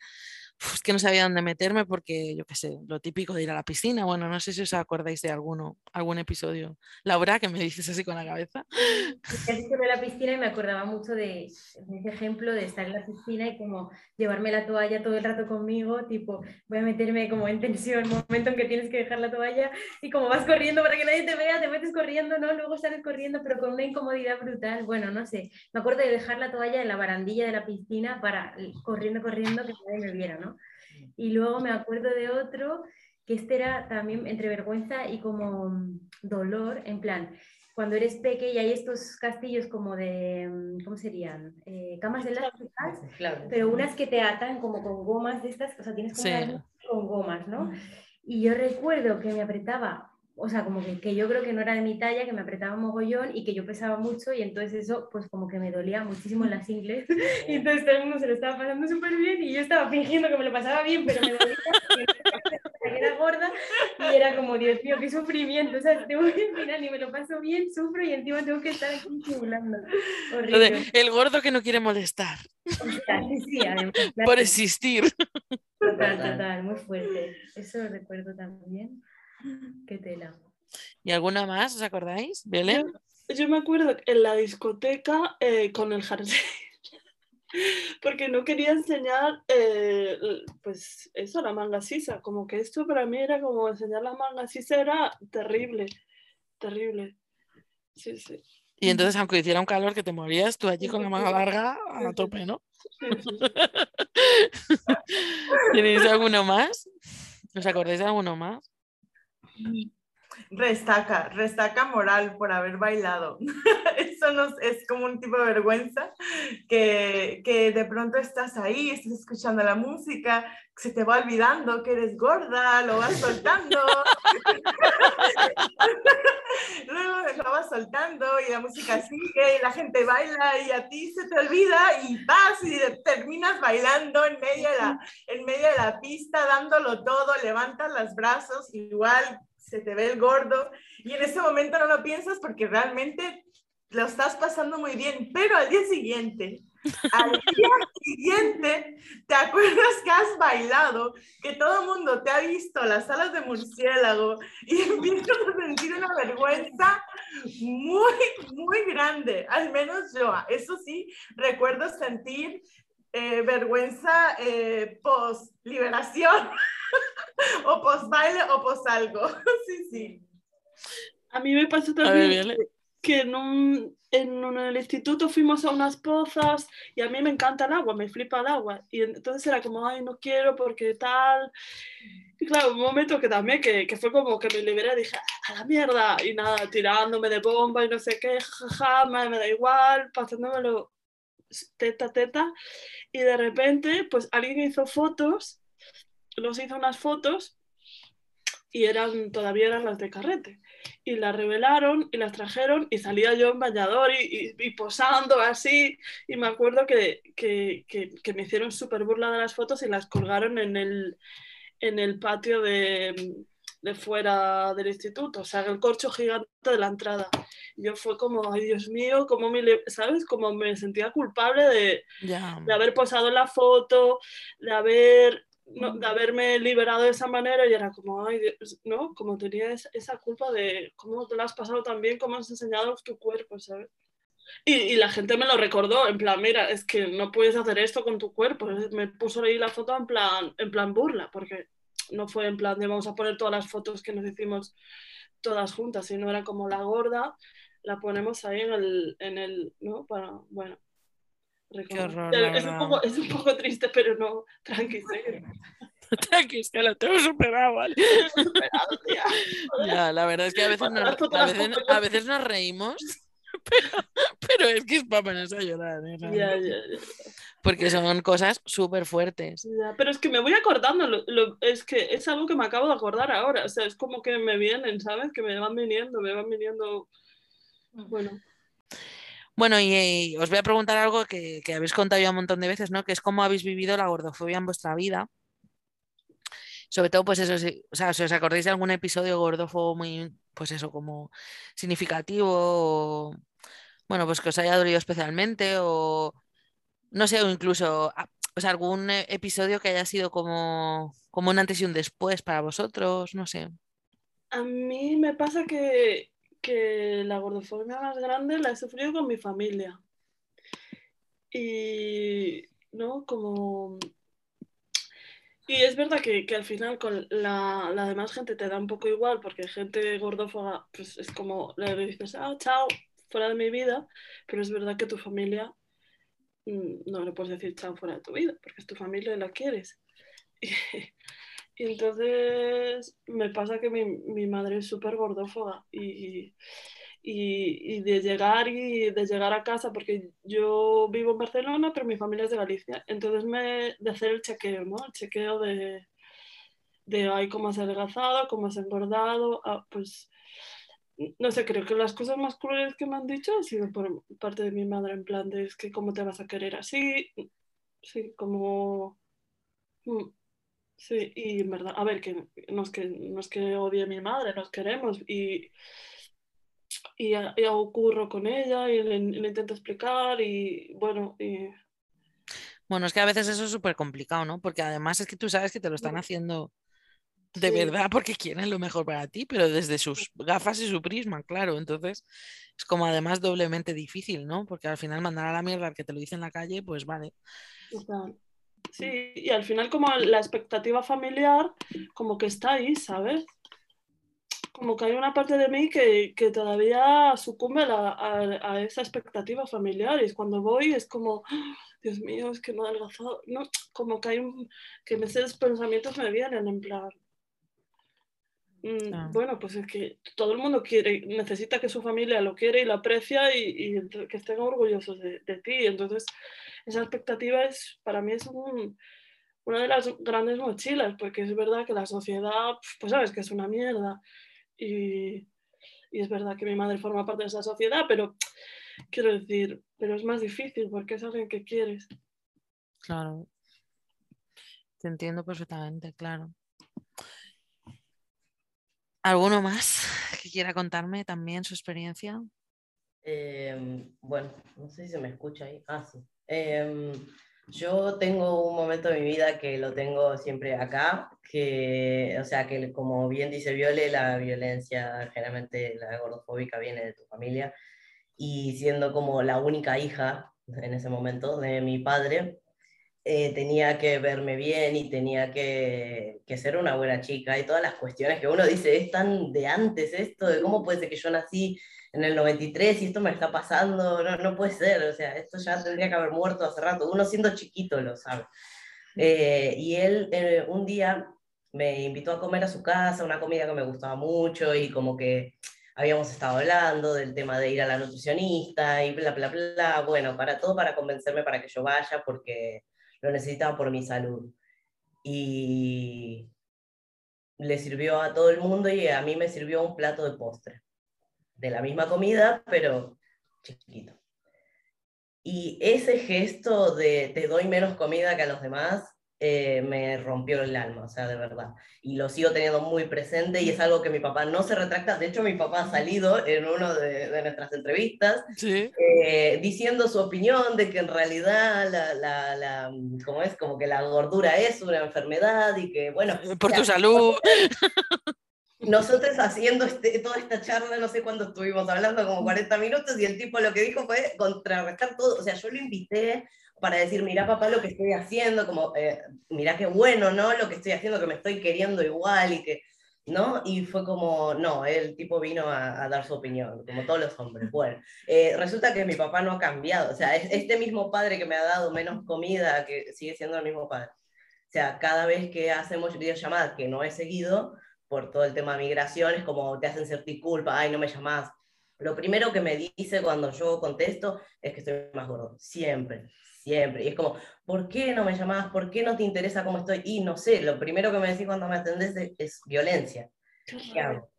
es que no sabía dónde meterme porque, yo qué sé, lo típico de ir a la piscina. Bueno, no sé si os acordáis de alguno, algún episodio. Laura, que me dices así con la cabeza. He dicho de la piscina y me acordaba mucho de, ese ejemplo de estar en la piscina y como llevarme la toalla todo el rato conmigo, tipo, voy a meterme como en tensión, momento en que tienes que dejar la toalla y como vas corriendo para que nadie te vea, te metes corriendo, ¿no? Luego sales corriendo, pero con una incomodidad brutal. Bueno, no sé, me acuerdo de dejar la toalla en la barandilla de la piscina para corriendo, corriendo, que nadie me viera, ¿no? Y luego me acuerdo de otro que este era también entre vergüenza y como mm, dolor, en plan, cuando eres pequeña y hay estos castillos como de, mm, ¿cómo serían? Eh, camas elásticas, pero unas que te atan como con gomas de estas, o sea, tienes como con gomas, ¿no? Y yo recuerdo que me apretaba o sea, como que, yo creo que no era de mi talla, que me apretaba mogollón y que yo pesaba mucho y entonces eso pues como que me dolía muchísimo en las ingles y entonces todo el mundo se lo estaba pasando súper bien y yo estaba fingiendo que me lo pasaba bien, pero me dolía que era gorda y era como, Dios mío, qué sufrimiento, o sea, tengo que al final ni me lo paso bien, sufro y encima tengo que estar aquí simulando. el gordo que no quiere molestar. sí, sí, Por existir. Total, total, muy fuerte. Eso lo recuerdo también. Qué tela. ¿Y alguna más? ¿Os acordáis? ¿Belén? Yo, me acuerdo en la discoteca eh, con el jardín. Porque no quería enseñar, eh, pues eso, la manga sisa. Como que esto para mí era como enseñar la manga sisa era terrible, terrible. Sí, sí. Y entonces, aunque hiciera un calor que te morías, tú allí con la manga larga a tope, ¿no? ¿Tenéis alguno más? ¿Os acordáis de alguno más? 嗯。Restaca, restaca moral por haber bailado. Eso nos, es como un tipo de vergüenza que, que de pronto estás ahí, estás escuchando la música, se te va olvidando que eres gorda, lo vas soltando. Luego lo vas soltando y la música sigue y la gente baila y a ti se te olvida y vas y terminas bailando en medio de la, en medio de la pista, dándolo todo, levantas los brazos, igual se te ve el gordo. Y en ese momento no lo piensas porque realmente lo estás pasando muy bien, pero al día siguiente, al día siguiente, te acuerdas que has bailado, que todo el mundo te ha visto las alas de murciélago y empiezas a sentir una vergüenza muy, muy grande, al menos yo, eso sí, recuerdo sentir eh, vergüenza eh, post liberación o post baile o post algo. sí, sí. A mí me pasó también que en, un, en, el instituto fuimos a unas pozas y a mí me encanta el agua, me flipa el agua. Y entonces era como, ay, no quiero porque tal. Y claro, un momento que también, que, que fue como que me liberé, dije, a la mierda, y nada, tirándome de bomba y no sé qué, jaja, me, me da igual, pasándomelo teta, teta. Y de repente, pues alguien hizo fotos los hizo unas fotos y eran, todavía eran las de carrete. Y las revelaron y las trajeron y salía yo en bañador y, y, posando así. Y me acuerdo que, que, que, me hicieron súper burla de las fotos y las colgaron en el, en el patio de, de fuera del instituto, o sea, el corcho gigante de la entrada. Yo fue como, ay Dios mío, como me, ¿sabes? Como me sentía culpable de, de haber posado en la foto, de haber de haberme liberado de esa manera y era como, ay, ¿no? Como tenía esa culpa de cómo te lo has pasado tan bien, cómo has enseñado tu cuerpo, ¿sabes? Y, y, la gente me lo recordó, en plan, mira, es que no puedes hacer esto con tu cuerpo. Me puso ahí la foto en plan, en plan burla, porque no fue en plan de vamos a poner todas las fotos que nos hicimos todas juntas, sino era como la gorda, la ponemos ahí en el, en el ¿no? Para, bueno, horror, es, un poco, es, un poco, triste, pero no, tranqui, Tranqui, que lo tengo superado, ¿vale? ya, la verdad es que a veces, nos, a veces, a veces nos reímos, pero, pero, es que es para ponerse a llorar. ¿eh? Ya, ya, ya. Porque son cosas súper fuertes. pero es que me voy acordando, lo, lo, es que es algo que me acabo de acordar ahora, o sea, es como que me vienen, ¿sabes? Que me van viniendo, me van viniendo, bueno. Bueno, y, os voy a preguntar algo que, habéis contado ya un montón de veces, ¿no? Que es cómo habéis vivido la gordofobia en vuestra vida. Sobre todo, pues eso, si, o sea, si os acordáis de algún episodio gordofobo muy, pues eso, como significativo, o, bueno, pues que os haya dolido especialmente, o no sé, o incluso o sea, algún episodio que haya sido como, como un antes y un después para vosotros, no sé. A mí me pasa que que la gordofobia más grande la he sufrido con mi familia. Y, ¿no? Como... Y es verdad que, que al final con la, la, demás gente te da un poco igual, porque gente gordófoba, pues es como le dices, ah, chao, fuera de mi vida, pero es verdad que tu familia mm, no le puedes decir chao fuera de tu vida, porque es tu familia y la quieres. Y entonces me pasa que mi, mi madre es súper gordófoba y, y, y, de llegar y de llegar a casa, porque yo vivo en Barcelona, pero mi familia es de Galicia, entonces me, de hacer el chequeo, ¿no? El chequeo de, de ay, cómo has adelgazado, cómo has engordado, ah, pues no sé, creo que las cosas más crueles que me han dicho han sido por parte de mi madre, en plan de es que cómo te vas a querer así, sí, como... Mm, Sí, y en verdad, a ver, que no es que, no es que odie a mi madre, nos queremos y, y, y ocurro con ella y le, le, intento explicar y bueno, y... Bueno, es que a veces eso es súper complicado, ¿no? Porque además es que tú sabes que te lo están haciendo de sí. verdad porque quieren lo mejor para ti, pero desde sus gafas y su prisma, claro. Entonces es como además doblemente difícil, ¿no? Porque al final mandar a la mierda al que te lo dice en la calle, pues vale. Total. Sí, y al final como la expectativa familiar como que está ahí, ¿sabes? Como que hay una parte de mí que, que todavía sucumbe a, a, esa expectativa familiar y cuando voy es como. Dios mío, es que no he adelgazado, no, como que hay un, que esos pensamientos me vienen en plan, mm, Claro. bueno, pues es que todo el mundo quiere, necesita que su familia lo quiere y lo aprecia y, que estén orgullosos de, de ti. Entonces, esa expectativa es, para mí es un- una de las grandes mochilas, porque es verdad que la sociedad, pues sabes que es una mierda. Y, y es verdad que mi madre forma parte de esa sociedad, pero quiero decir, pero es más difícil porque es alguien que quieres. Claro. Te entiendo perfectamente, claro. ¿Alguno más que quiera contarme también su experiencia? Em, bueno, no sé si se me escucha ahí. Ah, sí. Em, yo tengo un momento de mi vida que lo tengo siempre acá, que, o sea, que como bien dice Viole, la violencia, generalmente la gordofóbica viene de tu familia, y siendo como la única hija en ese momento de mi padre, eh, tenía que verme bien y tenía que, que ser una buena chica y todas las cuestiones que uno dice, es tan de antes esto, de cómo puede ser que yo nací en el 93 y esto me está pasando, no, no puede ser, o sea, esto ya tendría que haber muerto hace rato, uno siendo chiquito lo sabe. Eh, y él eh, un día me invitó a comer a su casa, una comida que me gustaba mucho y como que habíamos estado hablando del tema de ir a la nutricionista y bla, bla, bla, bueno, para todo para convencerme para que yo vaya porque lo necesitaba por mi salud. Y le sirvió a todo el mundo y a mí me sirvió un plato de postre, de la misma comida, pero chiquito. Y ese gesto de te doy menos comida que a los demás eh, me rompió el alma, o sea, de verdad. Y lo sigo teniendo muy presente y es algo que mi papá no se retracta. De hecho, mi papá ha salido en una de, de nuestras entrevistas Sí. eh, diciendo su opinión de que en realidad la, la, la, ¿cómo es? Como que la gordura es una enfermedad y que, bueno, Por o tu salud. nosotros haciendo este, toda esta charla, no sé cuánto estuvimos hablando, como 40 minutos, y el tipo lo que dijo fue contrarrestar todo. O sea, yo lo invité para decir, mira papá lo que estoy haciendo, como, eh, mira qué bueno, ¿no? Lo que estoy haciendo, que me estoy queriendo igual y que, ¿no? Y fue como, no, el tipo vino a, dar su opinión, como todos los hombres. Bueno, eh, resulta que mi papá no ha cambiado, o sea, es este mismo padre que me ha dado menos comida, que sigue siendo el mismo padre. O sea, cada vez que hacemos videollamadas, que no he seguido, por todo el tema de migraciones, como te hacen sentir culpa, ay, no me llamás. Lo primero que me dice cuando yo contesto es que estoy más gordo, siempre, siempre. Y es como, ¿por qué no me llamás? ¿Por qué no te interesa cómo estoy? Y no sé, lo primero que me decís cuando me atendés es, es violencia. ¿Qué hago?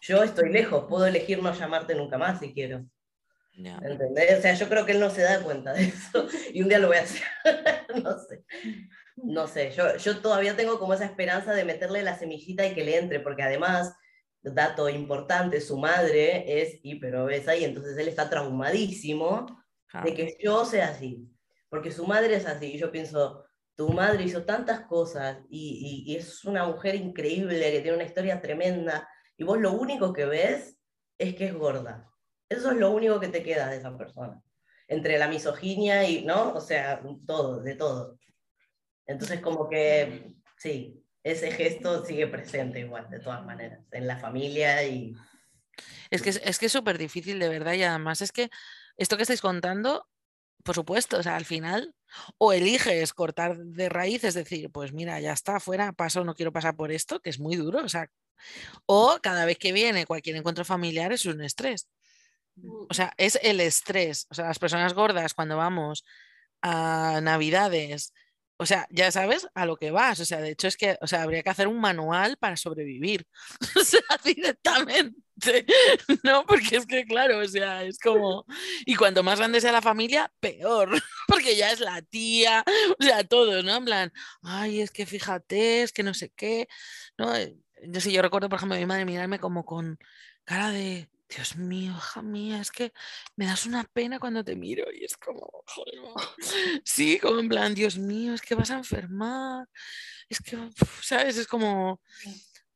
Yo estoy lejos, puedo elegir no llamarte nunca más si quiero. Ya. ¿Entendés? O sea, yo creo que él no se da cuenta de eso y un día lo voy a hacer. no sé. No sé, yo, yo todavía tengo como esa esperanza de meterle la semillita y que le entre, porque además, dato importante, su madre es hiperobesa y entonces él está traumadísimo de que yo sea así, porque su madre es así. Y yo pienso, tu madre hizo tantas cosas y, es una mujer increíble que tiene una historia tremenda y vos lo único que ves es que es gorda. Eso es lo único que te queda de esa persona. Entre la misoginia y, ¿no? O sea, todo, de todo. Entonces, como que, sí, ese gesto sigue presente igual, de todas maneras, en la familia y... Es que es, que súper difícil, de verdad, y además es que esto que estáis contando, por supuesto, o sea, al final, o eliges cortar de raíz, es decir, pues mira, ya está, fuera, paso, no quiero pasar por esto, que es muy duro, o sea, o cada vez que viene cualquier encuentro familiar es un estrés. O sea, es el estrés. O sea, las personas gordas cuando vamos a Navidades, o sea, ya sabes a lo que vas. O sea, de hecho es que, o sea, habría que hacer un manual para sobrevivir. O sea, directamente. No, porque es que, claro, o sea, es como. Y cuanto más grande sea la familia, peor. Porque ya es la tía, o sea, todos, ¿no? En plan, ay, es que fíjate, es que no sé qué. ¿no? Eh, Yo sí, yo recuerdo, por ejemplo, a mi madre mirarme como con cara de. Dios mío, hija mía, es que me das una pena cuando te miro y es como, joder, mamá". sí, como en plan, Dios mío, es que vas a enfermar, es que, ¿sabes? Es como,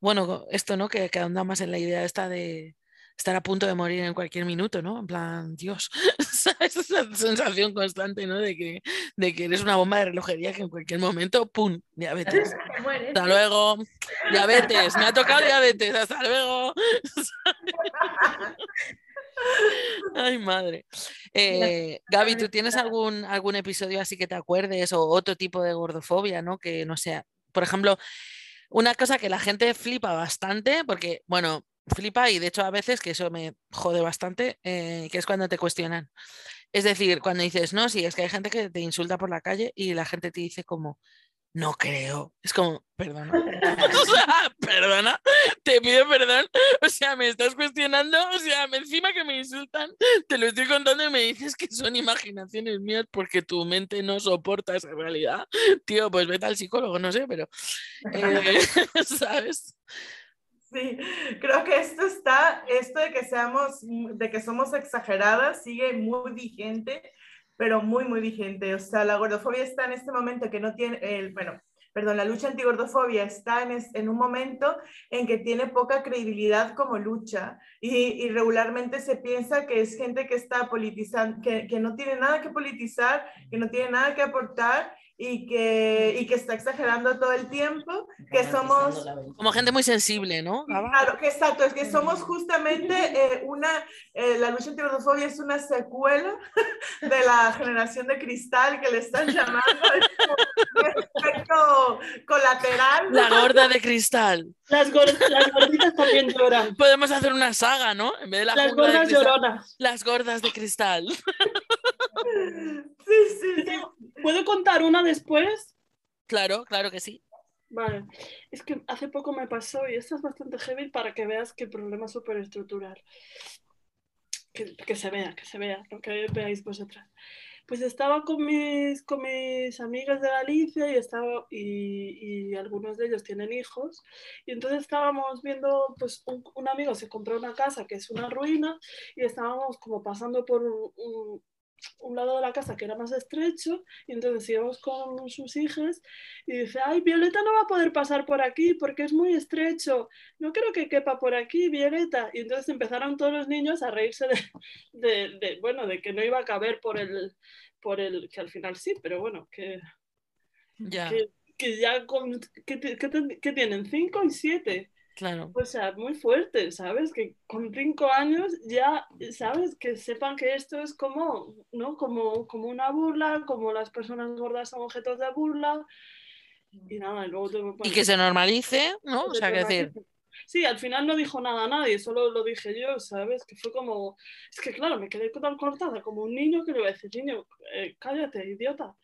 bueno, esto, ¿no? Que, que ahonda más en la idea esta de estar a punto de morir en cualquier minuto, ¿no? En plan, Dios, ¿sabes? Esa sensación constante, ¿no? De que, de que eres una bomba de relojería que en cualquier momento, ¡pum! Diabetes. Hasta luego. Diabetes, me ha tocado diabetes, hasta luego. Ay, madre. Eh, Gaby, ¿tú tienes algún, algún episodio así que te acuerdes o otro tipo de gordofobia, ¿no? Que no sea, por ejemplo, Una cosa que la gente flipa bastante, porque, bueno, flipa y de hecho a veces que eso me jode bastante, eh, que es cuando te cuestionan. Es decir, cuando dices, no, sí, es que hay gente que te insulta por la calle y la gente te dice como, no creo. Es como, perdona. perdona, te pido perdón. O sea, me estás cuestionando. O sea, encima que me insultan, te lo estoy contando y me dices que son imaginaciones mías porque tu mente no soporta esa realidad. Tío, pues vete al psicólogo, no sé, pero. eh, ¿Sabes? Sí, creo que esto está, esto de que seamos, de que somos exageradas, sigue muy vigente, pero muy, muy vigente. O sea, la gordofobia está en este momento que no tiene, el, bueno, perdón, la lucha antigordofobia está en, es- en un momento en que tiene poca credibilidad como lucha y, y regularmente se piensa que es gente que está politizando, que, que no tiene nada que politizar, que no tiene nada que aportar y que, y que está exagerando todo el tiempo, que somos... Como gente muy sensible, ¿no? Claro, que exacto, es que somos justamente eh, una, eh, la lucha antigordofobia es una secuela de la generación de cristal que le están llamando, es efecto colateral. La gorda de cristal. Las, gor- las gorditas también lloran. Podemos hacer una saga, ¿no? En vez de la Las jungla de gordas cristal, lloronas. Las gordas de cristal. Sí, sí, sí. ¿Puedo contar una después? Claro, claro que sí. Vale. Es que hace poco me pasó y esta es bastante heavy para que veas que el problema es súper estructural. Que, que se vea, que se vea, lo que veáis vosotras. Pues estaba con mis, con mis amigas de Galicia y, estaba, y, y algunos de ellos tienen hijos. Y entonces estábamos viendo, pues un, un amigo se compró una casa que es una ruina y estábamos como pasando por un, un- un lado de la casa que era más estrecho y entonces íbamos con sus hijas y dice, ay, Violeta no va a poder pasar por aquí porque es muy estrecho, no creo que quepa por aquí, Violeta. Y entonces empezaron todos los niños a reírse de, de- de, bueno, de que no iba a caber por el, por el, que al final sí, pero bueno, que, Ya, que, que ya con, que, que que tienen cinco y siete. Claro. O sea, muy fuerte, ¿sabes? Que con cinco años ya, ¿sabes? Que sepan que esto es como, ¿no? Como, como una burla, como las personas gordas son objetos de burla. Y nada, y luego... te- Y que se normalice, ¿no? O se sea, que decir. Sí, al final no dijo nada a nadie, solo lo dije yo, ¿sabes? Que fue como... Es que claro, me quedé tan cortada como un niño que le iba a decir, niño, eh, cállate, idiota.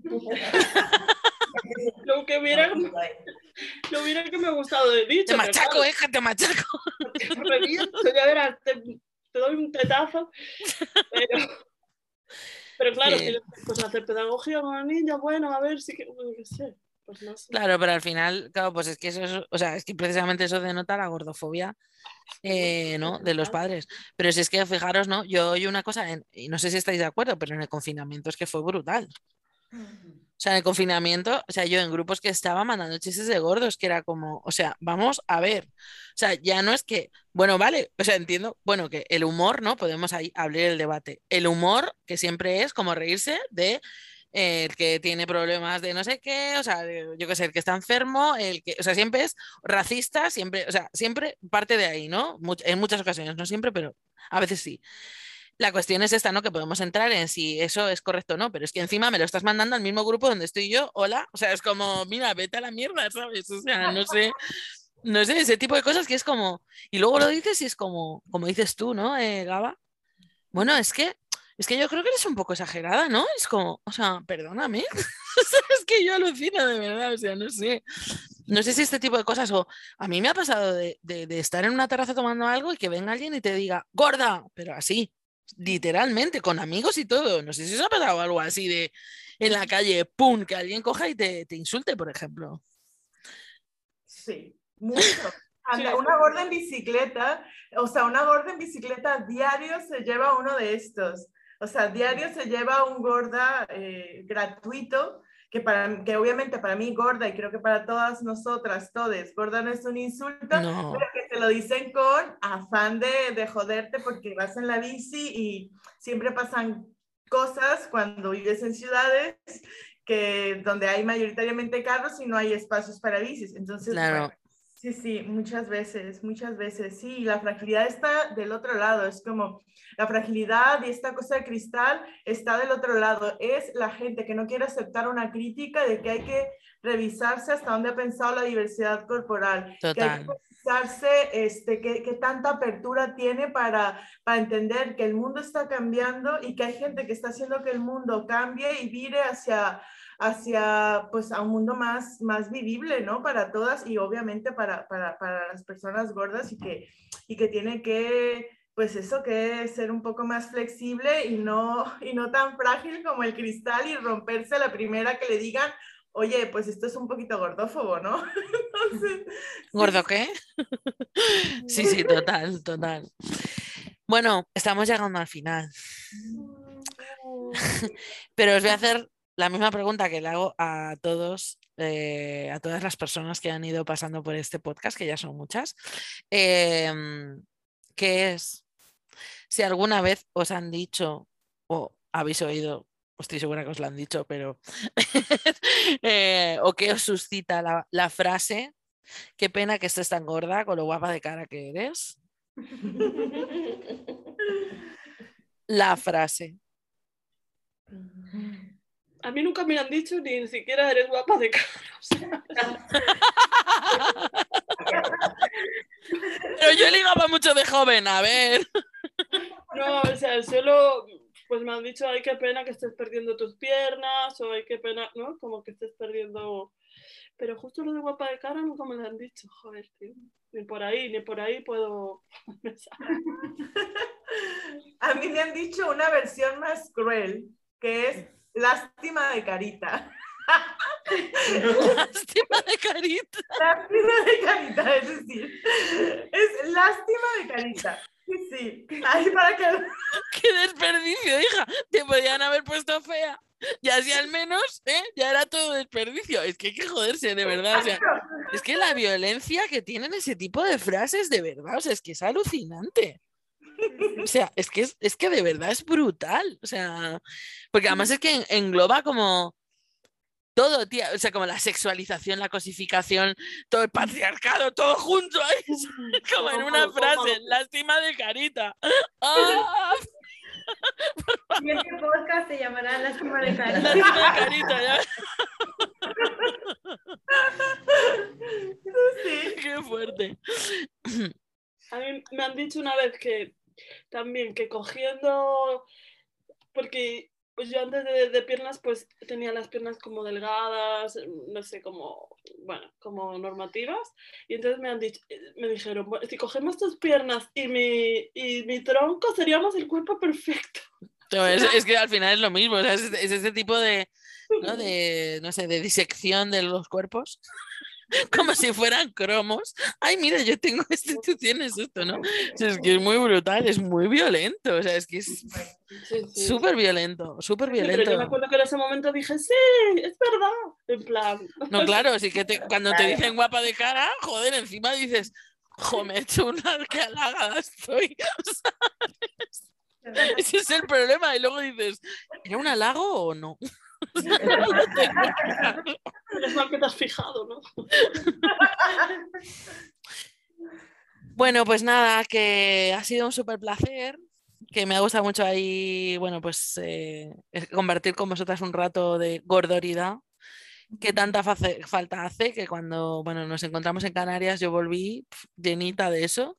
Lo que hubiera, lo hubiera que me ha gustado de dicho. te machaco, claro, que te machaco. reviento, ya verás, te, te doy un tetazo. Pero, pero claro, pues hacer pedagogía con la niña, bueno, a ver si que, sé, pues no sé. Claro, pero al final, claro, pues es que eso es, o sea, es que precisamente eso denota la gordofobia, eh, ¿no? De los padres. Pero si es que fijaros, ¿no? Yo oí una cosa, en- y no sé si estáis de acuerdo, pero en el confinamiento es que fue brutal. Sea, en el confinamiento, o sea, yo en grupos que estaba mandando chistes de gordos, que era como, o sea, vamos a ver. O sea, ya no es que, bueno, vale, o sea, entiendo, bueno, que el humor, ¿no? Podemos ahí abrir el debate. El humor, que siempre es como reírse de eh, el que tiene problemas de no sé qué, o sea, yo qué sé, el que está enfermo, el que, o sea, siempre es racista, siempre, o sea, siempre parte de ahí, ¿no? En muchas ocasiones, no siempre, pero a veces sí. La cuestión es esta, ¿no? Que podemos entrar en si eso es correcto o no, pero es que encima me lo estás mandando al mismo grupo donde estoy yo, hola, o sea, es como, mira, vete a la mierda, ¿sabes? O sea, no sé, no sé, ese tipo de cosas que es como, y luego lo dices y es como, como dices tú, ¿no, eh, Gaba? Bueno, es que, es que yo creo que eres un poco exagerada, ¿no? Es como, o sea, perdóname, es que yo alucino de verdad, o sea, no sé. No sé si este tipo de cosas, o a mí me ha pasado de- de estar en una terraza tomando algo y que venga alguien y te diga, gorda, pero así, literalmente, con amigos y todo. No sé si os ha pasado algo así de en la calle, pum, que alguien coja y te, te insulte, por ejemplo. Sí, mucho. Anda, una gorda en bicicleta, o sea, una gorda en bicicleta diario se lleva uno de estos. O sea, diario se lleva un gorda eh, gratuito, que, para, que obviamente para mí gorda y creo que para todas nosotras, todes, gorda no es un insulto, No. pero que te lo dicen con afán de, de joderte porque vas en la bici y siempre pasan cosas cuando vives en ciudades que donde hay mayoritariamente carros y no hay espacios para bicis. Entonces, Claro. bueno, Sí, sí, muchas veces, muchas veces. Sí, la fragilidad está del otro lado. Es como la fragilidad y esta cosa de cristal está del otro lado. Es la gente que no quiere aceptar una crítica de que hay que revisarse hasta dónde ha pensado la diversidad corporal. Que hay Total. que revisarse este, qué, qué tanta apertura tiene para, para entender que el mundo está cambiando y que hay gente que está haciendo que el mundo cambie y vire hacia hacia pues a un mundo más, más vivible, ¿no? Para todas y obviamente para, para, para las personas gordas y que, y que tiene que, pues eso, que ser un poco más flexible y no, y no tan frágil como el cristal y romperse la primera que le digan, oye, pues esto es un poquito gordófobo, ¿no? Entonces, ¿Gordo qué? sí, sí, total, total. Bueno, estamos llegando al final, pero os voy a hacer la misma pregunta que le hago a todos, eh, a todas las personas que han ido pasando por este podcast, que ya son muchas, em, que es si alguna vez os han dicho o habéis oído, estoy segura que os lo han dicho, pero eh, o que os suscita la, la frase, qué pena que estés tan gorda con lo guapa de cara que eres. La frase. A mí nunca me han dicho ni siquiera eres guapa de cara. o sea, Pero yo ligaba mucho de joven, a ver. no, o sea, solo pues me han dicho, ay, qué pena que estés perdiendo tus piernas, o ay, qué pena, ¿no? Como que estés perdiendo... Pero justo lo de guapa de cara nunca me lo han dicho, joder, tío. Ni por ahí, ni por ahí puedo... a mí me han dicho una versión más cruel, que es lástima de carita. Lástima de carita. Lástima de carita, es decir, es lástima de carita. Sí, sí. Ahí para que Qué desperdicio, hija. Te podían haber puesto fea. Y así al menos, ¿eh? Ya era todo desperdicio. Es que hay que joderse, de verdad. O sea, es que la violencia que tienen ese tipo de frases, de verdad, o sea, es que es alucinante. O sea, es que, es, es que de verdad es brutal. O sea, porque además es que en- engloba como todo, tía. O sea, como la sexualización, la cosificación, todo el patriarcado, todo junto. Como en una frase, lástima de carita. ¡Ah! Siguiente podcast se llamará Lástima de Carita. Lástima de carita, ya. Sí. Qué fuerte. A mí me han dicho una vez que también que cogiendo, porque pues yo antes de, de piernas pues tenía las piernas como delgadas, no sé, como, bueno, como normativas, y entonces me han dicho, me dijeron, "Bueno, si cogemos tus piernas y mi, y mi tronco seríamos el cuerpo perfecto. No, es, es que al final es lo mismo, o sea, es, es ese tipo de, ¿no? de, no sé, de disección de los cuerpos, como si fueran cromos. Ay, mira, yo tengo este, tú tienes esto, ¿no? O sea, es que es muy brutal, es muy violento, o sea, es que es Sí, sí. súper violento, súper Sí, pero yo me violento. acuerdo que en ese momento dije, sí, es verdad, en plan, No, claro, sí que te- cuando te dicen guapa de cara, joder, encima dices, jo, me he hecho una que halagada estoy. ¿sabes? Ese es el problema. Y luego dices, ¿era un halago o no? Es mal que te has fijado, ¿no? Bueno, pues nada, que ha sido un súper placer, que me ha gustado mucho ahí, bueno, pues eh, compartir con vosotras un rato de gordoridad, que tanta falta hace, que cuando, bueno, nos encontramos en Canarias yo volví pf, llenita de eso,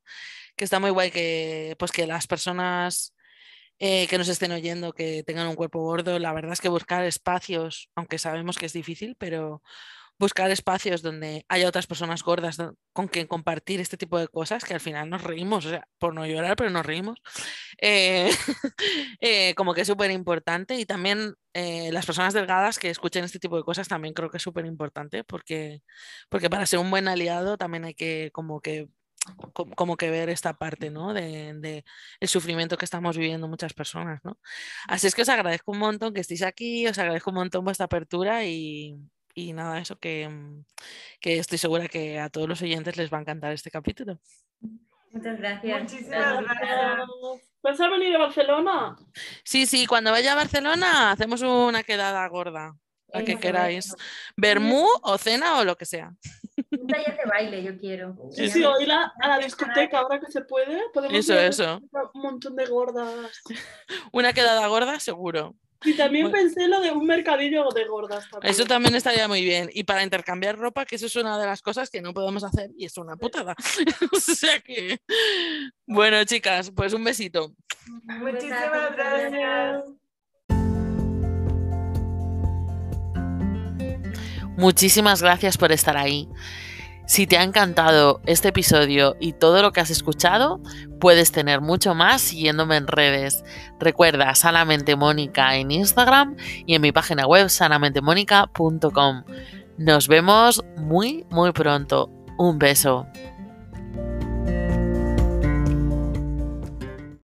que está muy guay que, pues que las personas eh, que nos estén oyendo, que tengan un cuerpo gordo, la verdad es que buscar espacios, aunque sabemos que es difícil, pero buscar espacios donde haya otras personas gordas con quien compartir este tipo de cosas, que al final nos reímos, por no llorar, pero nos reímos, eh, eh, como que es súper importante y también las personas delgadas que escuchen este tipo de cosas también creo que es súper importante porque, porque para ser un buen aliado también hay que como que como que ver esta parte, ¿no? De, de el sufrimiento que estamos viviendo muchas personas, ¿no? Así es que os agradezco un montón que estéis aquí, os agradezco un montón vuestra apertura y, y nada, eso que, mm, que estoy segura que a todos los oyentes les va a encantar este capítulo. Muchas gracias. Muchísimas gracias. ¿Vas a venir a Barcelona? Sí, sí, cuando vaya a Barcelona hacemos una quedada gorda, la que queráis. Bermú o cena o lo que sea. tallas de baile yo quiero. Sí, sí, o ir a, a la discoteca ahora que se puede. Podemos Eso, ir a eso. Un montón de gordas. Una quedada gorda, seguro. Y también Bueno. pensé lo de un mercadillo de gordas también. Eso también estaría muy bien. Y para intercambiar ropa, que eso es una de las cosas que no podemos hacer y es una putada. o sea que. Bueno, chicas, pues un besito. Muchísimas gracias. Muchísimas gracias por estar ahí. Si te ha encantado este episodio y todo lo que has escuchado, puedes tener mucho más siguiéndome en redes. Recuerda Sanamente Mónica en Instagram y en mi página web sanamentemónica.com. Nos vemos muy, muy pronto. Un beso.